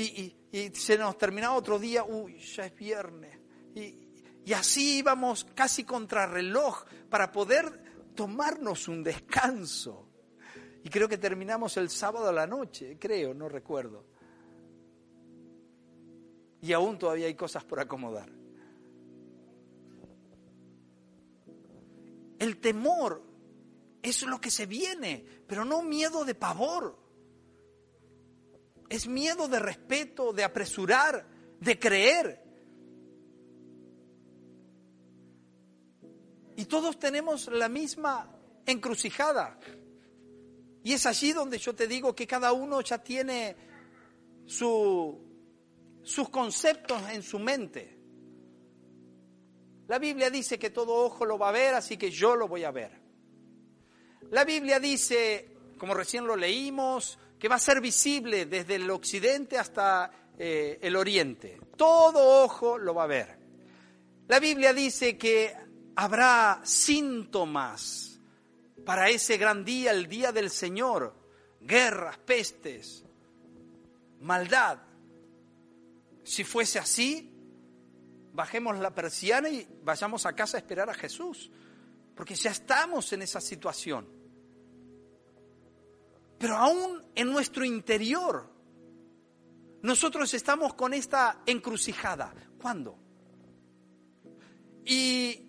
y, se nos terminaba otro día, uy, ya es viernes. Y, y así íbamos casi contra reloj para poder tomarnos un descanso. Y creo que terminamos el sábado a la noche, creo, no recuerdo. Y aún todavía hay cosas por acomodar. El temor es lo que se viene, pero no miedo de pavor. Es miedo de respeto, de apresurar, de creer. Y todos tenemos la misma encrucijada. Y es allí donde yo te digo que cada uno ya tiene su, sus conceptos en su mente. La Biblia dice que todo ojo lo va a ver, así que yo lo voy a ver. La Biblia dice, como recién lo leímos, que va a ser visible desde el occidente hasta eh, el oriente. Todo ojo lo va a ver. La Biblia dice que habrá síntomas para ese gran día, el día del Señor. Guerras, pestes, maldad. Si fuese así, bajemos la persiana y vayamos a casa a esperar a Jesús, porque ya estamos en esa situación. Pero aún en nuestro interior, nosotros estamos con esta encrucijada. ¿Cuándo? Y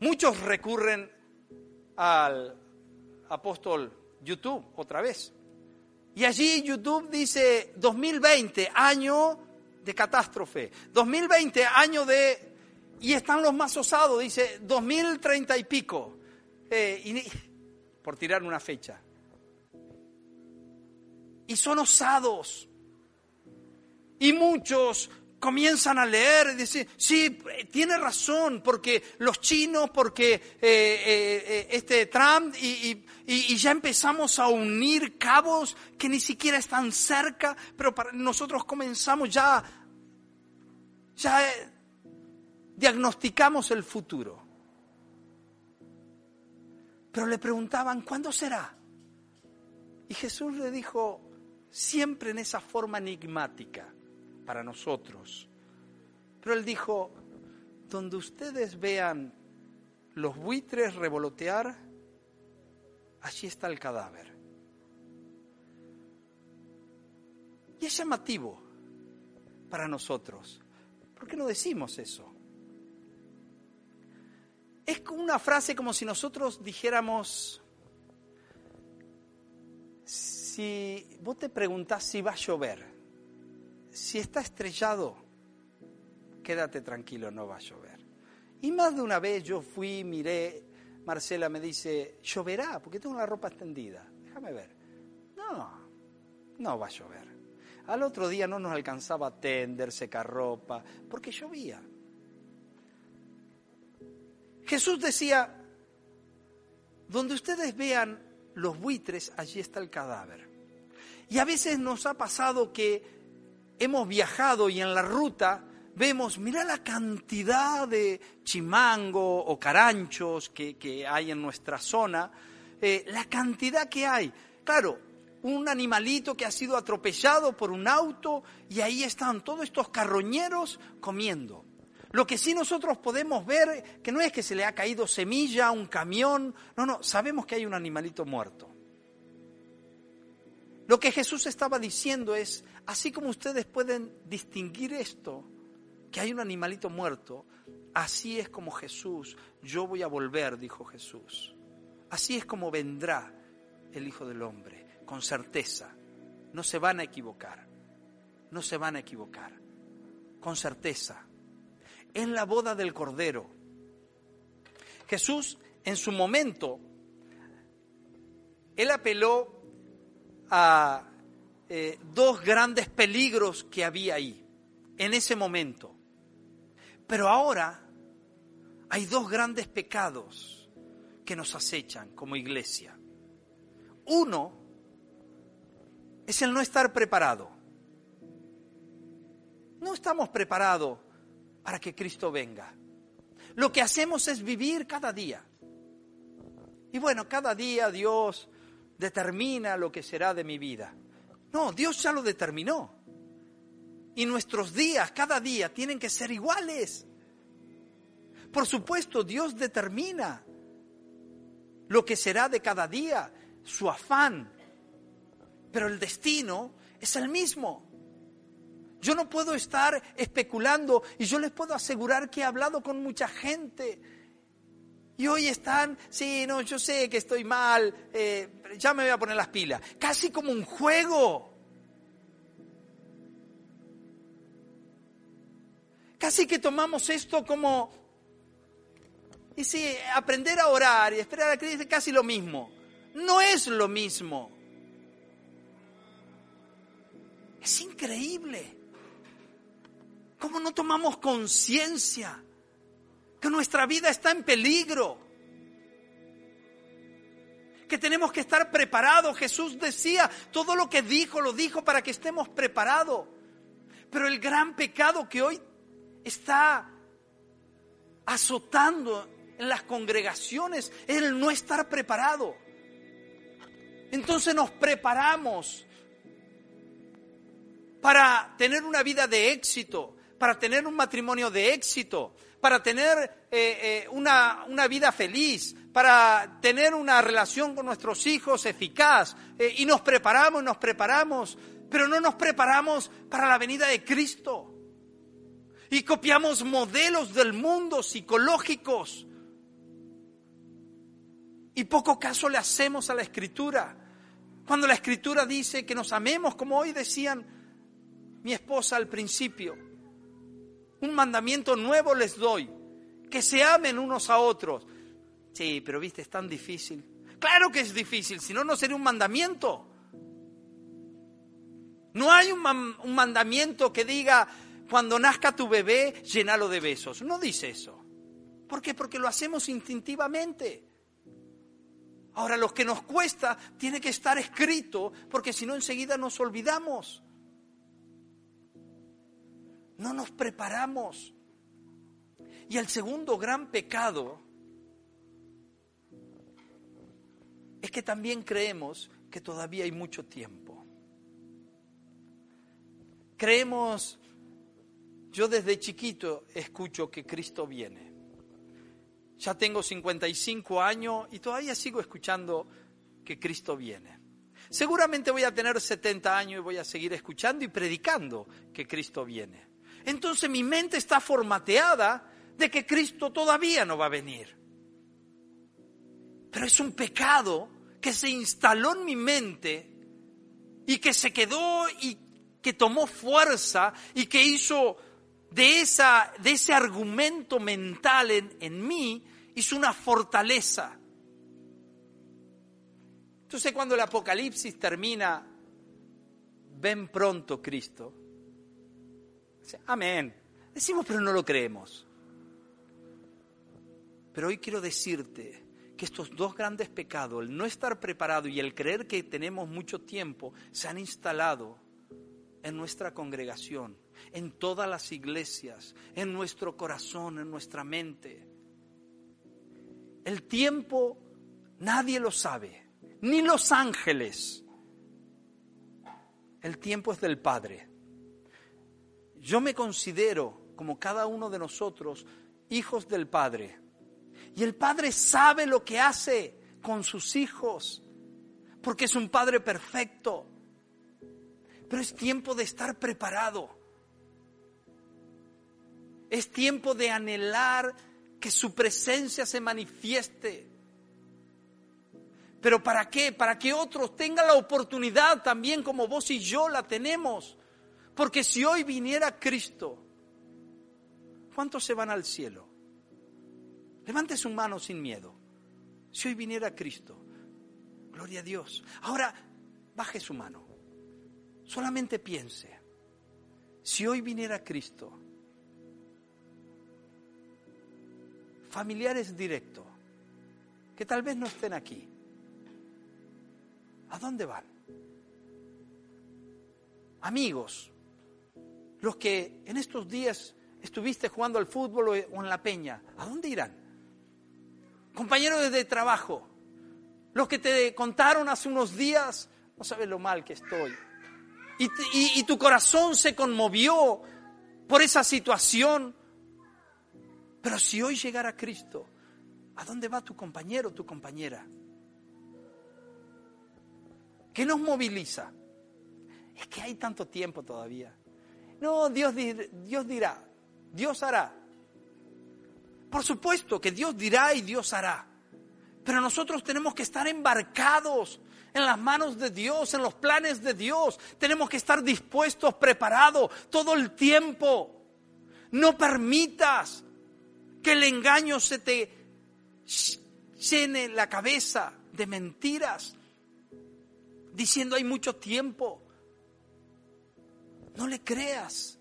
muchos recurren al apóstol YouTube otra vez. Y allí YouTube dice 2020, año de catástrofe. 2020, año de... Y están los más osados, dice 2030 y pico. Eh, por tirar una fecha. Y son osados. Y muchos comienzan a leer y dicen, sí, tiene razón, porque los chinos, porque eh, eh, este Trump, y, y, ya empezamos a unir cabos que ni siquiera están cerca, pero nosotros comenzamos ya, ya eh, diagnosticamos el futuro. Pero le preguntaban, ¿cuándo será? Y Jesús le dijo, siempre en esa forma enigmática para nosotros. Pero él dijo, donde ustedes vean los buitres revolotear, allí está el cadáver. Y es llamativo para nosotros. ¿Por qué no decimos eso? Es una frase como si nosotros dijéramos, si vos te preguntás si va a llover, si está estrellado, quédate tranquilo, no va a llover. Y más de una vez yo fui, miré, Marcela me dice, lloverá, porque tengo la ropa extendida. Déjame ver. No, no va a llover. Al otro día no nos alcanzaba a tender, secar ropa, porque llovía. Jesús decía, donde ustedes vean los buitres, allí está el cadáver. Y a veces nos ha pasado que hemos viajado y en la ruta vemos, mira la cantidad de chimango o caranchos que, hay en nuestra zona, eh, la cantidad que hay. Claro, un animalito que ha sido atropellado por un auto y ahí están todos estos carroñeros comiendo. Lo que sí nosotros podemos ver, que no es que se le ha caído semilla a un camión, no, no, sabemos que hay un animalito muerto. Lo que Jesús estaba diciendo es, así como ustedes pueden distinguir esto, que hay un animalito muerto, así es como Jesús, yo voy a volver, dijo Jesús. Así es como vendrá el Hijo del Hombre, con certeza. No se van a equivocar, no se van a equivocar, con certeza. En la boda del Cordero. Jesús, en su momento, él apeló a eh, dos grandes peligros que había ahí, en ese momento. Pero ahora hay dos grandes pecados que nos acechan como iglesia. Uno es el no estar preparado. No estamos preparados para que Cristo venga. Lo que hacemos es vivir cada día. Y bueno, cada día Dios determina lo que será de mi vida. No, Dios ya lo determinó. Y nuestros días, cada día, tienen que ser iguales. Por supuesto, Dios determina lo que será de cada día, su afán. Pero el destino es el mismo. Yo no puedo estar especulando y yo les puedo asegurar que he hablado con mucha gente y hoy están, sí, no, yo sé que estoy mal, eh, ya me voy a poner las pilas. Casi como un juego. Casi que tomamos esto como... Y sí, aprender a orar y esperar a Cristo es casi lo mismo. No es lo mismo. Es increíble. ¿Cómo no tomamos conciencia? Que nuestra vida está en peligro? Que tenemos que estar preparados. Jesús decía, todo lo que dijo, lo dijo para que estemos preparados. Pero el gran pecado que hoy está azotando en las congregaciones es el no estar preparado. Entonces nos preparamos para tener una vida de éxito, para tener un matrimonio de éxito, para tener eh, eh, una, vida feliz, para tener una relación con nuestros hijos eficaz. Eh, y nos preparamos, nos preparamos, pero no nos preparamos para la venida de Cristo. Y copiamos modelos del mundo psicológicos. Y poco caso le hacemos a la escritura. Cuando la escritura dice que nos amemos, como hoy decían mi esposa al principio, un mandamiento nuevo les doy, que se amen unos a otros. Sí, pero viste, es tan difícil. Claro que es difícil, si no, no sería un mandamiento. No hay un, mandamiento que diga, cuando nazca tu bebé, llénalo de besos. No dice eso. ¿Por qué? Porque lo hacemos instintivamente. Ahora, lo que nos cuesta tiene que estar escrito, porque si no enseguida nos olvidamos no nos preparamos. Y el segundo gran pecado es que también creemos que todavía hay mucho tiempo. Creemos, yo desde chiquito escucho que Cristo viene. Ya tengo 55 años y todavía sigo escuchando que Cristo viene. Seguramente voy a tener 70 años y voy a seguir escuchando y predicando que Cristo viene entonces mi mente está formateada de que Cristo todavía no va a venir. Pero es un pecado que se instaló en mi mente y que se quedó y que tomó fuerza y que hizo de, esa, de ese argumento mental en, en mí, hizo una fortaleza. Entonces cuando el Apocalipsis termina, ven pronto Cristo, Amén. Decimos, pero no lo creemos. Pero hoy quiero decirte que estos dos grandes pecados, el no estar preparado y el creer que tenemos mucho tiempo, se han instalado en nuestra congregación, en todas las iglesias, en nuestro corazón, en nuestra mente. El tiempo nadie lo sabe, ni los ángeles. El tiempo es del Padre. Yo me considero, como cada uno de nosotros, hijos del Padre. Y el Padre sabe lo que hace con sus hijos, porque es un Padre perfecto. Pero es tiempo de estar preparado. Es tiempo de anhelar que su presencia se manifieste. Pero ¿para qué? Para que otros tengan la oportunidad también como vos y yo la tenemos porque si hoy viniera Cristo, ¿cuántos se van al cielo? Levante su mano sin miedo. Si hoy viniera Cristo, gloria a Dios. Ahora, baje su mano. Solamente piense, si hoy viniera Cristo, familiares directos, que tal vez no estén aquí, ¿a dónde van? Amigos, los que en estos días estuviste jugando al fútbol o en la peña, ¿a dónde irán? Compañeros de trabajo, los que te contaron hace unos días, no sabes lo mal que estoy. Y, tu corazón se conmovió por esa situación. Pero si hoy llegara Cristo, ¿a dónde va tu compañero o tu compañera? ¿Qué nos moviliza? Es que hay tanto tiempo todavía. No, Dios, Dios dirá, Dios hará. Por supuesto que Dios dirá y Dios hará. Pero nosotros tenemos que estar embarcados en las manos de Dios, en los planes de Dios. Tenemos que estar dispuestos, preparados todo el tiempo. No permitas que el engaño se te llene la cabeza de mentiras, diciendo hay mucho tiempo. No le creas.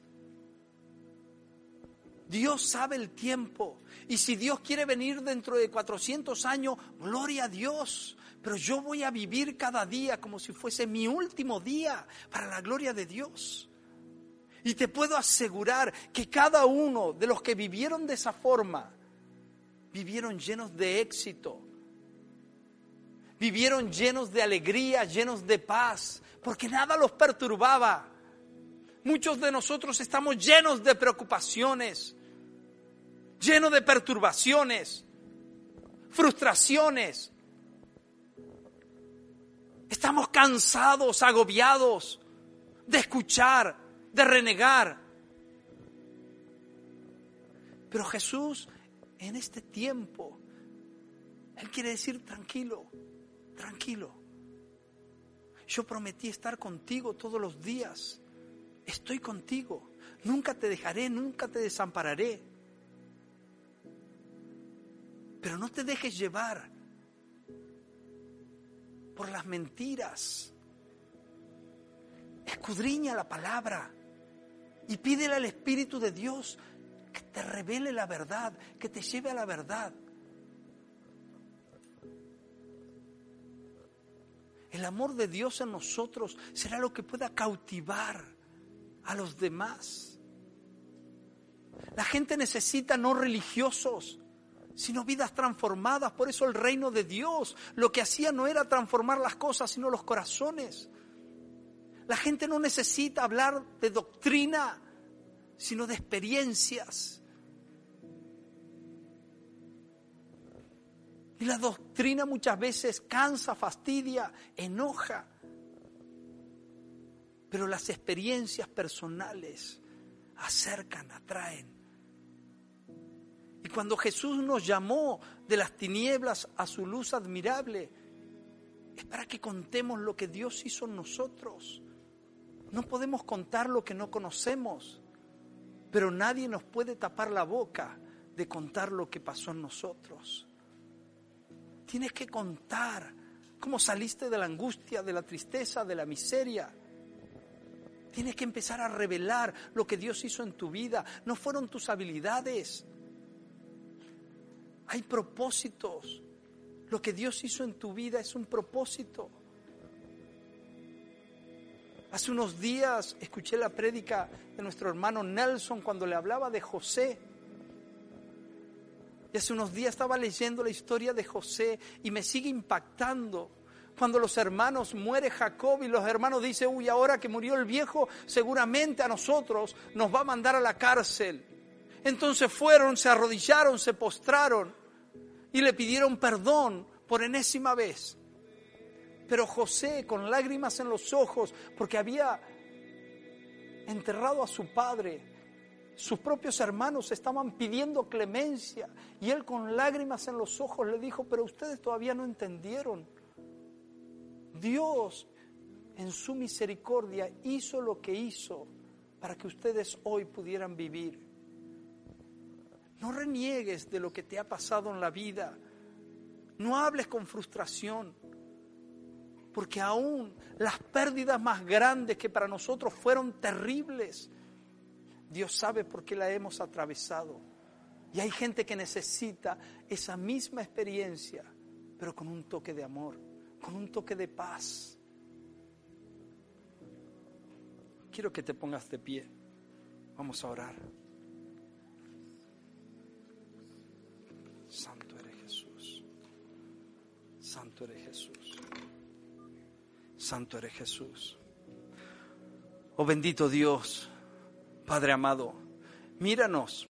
Dios sabe el tiempo. Y si Dios quiere venir dentro de 400 años, gloria a Dios. Pero yo voy a vivir cada día como si fuese mi último día para la gloria de Dios. Y te puedo asegurar que cada uno de los que vivieron de esa forma, vivieron llenos de éxito, vivieron llenos de alegría, llenos de paz, porque nada los perturbaba. Muchos de nosotros estamos llenos de preocupaciones, llenos de perturbaciones, frustraciones. Estamos cansados, agobiados de escuchar, de renegar. Pero Jesús en este tiempo, Él quiere decir tranquilo, tranquilo. Yo prometí estar contigo todos los días. Estoy contigo. Nunca te dejaré, nunca te desampararé. Pero no te dejes llevar por las mentiras. Escudriña la palabra y pídele al Espíritu de Dios que te revele la verdad, que te lleve a la verdad. El amor de Dios en nosotros será lo que pueda cautivar a los demás. La gente necesita no religiosos, sino vidas transformadas. Por eso el reino de Dios lo que hacía no era transformar las cosas, sino los corazones. La gente no necesita hablar de doctrina, sino de experiencias. Y la doctrina muchas veces cansa, fastidia, enoja. Pero las experiencias personales acercan, atraen. Y cuando Jesús nos llamó de las tinieblas a su luz admirable, es para que contemos lo que Dios hizo en nosotros. No podemos contar lo que no conocemos. Pero nadie nos puede tapar la boca de contar lo que pasó en nosotros. Tienes que contar cómo saliste de la angustia, de la tristeza, de la miseria. Tienes que empezar a revelar lo que Dios hizo en tu vida. No fueron tus habilidades. Hay propósitos. Lo que Dios hizo en tu vida es un propósito. Hace unos días escuché la prédica de nuestro hermano Nelson cuando le hablaba de José. Y hace unos días estaba leyendo la historia de José y me sigue impactando. Cuando los hermanos muere Jacob y los hermanos dicen, uy, ahora que murió el viejo, seguramente a nosotros nos va a mandar a la cárcel. Entonces fueron, se arrodillaron, se postraron y le pidieron perdón por enésima vez. Pero José, con lágrimas en los ojos, porque había enterrado a su padre, sus propios hermanos estaban pidiendo clemencia y él con lágrimas en los ojos le dijo, pero ustedes todavía no entendieron. Dios en su misericordia hizo lo que hizo para que ustedes hoy pudieran vivir. No reniegues de lo que te ha pasado en la vida. No hables con frustración porque aún las pérdidas más grandes que para nosotros fueron terribles, Dios sabe por qué la hemos atravesado. Y hay gente que necesita esa misma experiencia, pero con un toque de amor, con un toque de paz. Quiero que te pongas de pie. Vamos a orar. Santo eres Jesús. Santo eres Jesús. Santo eres Jesús. Oh bendito Dios, Padre amado, míranos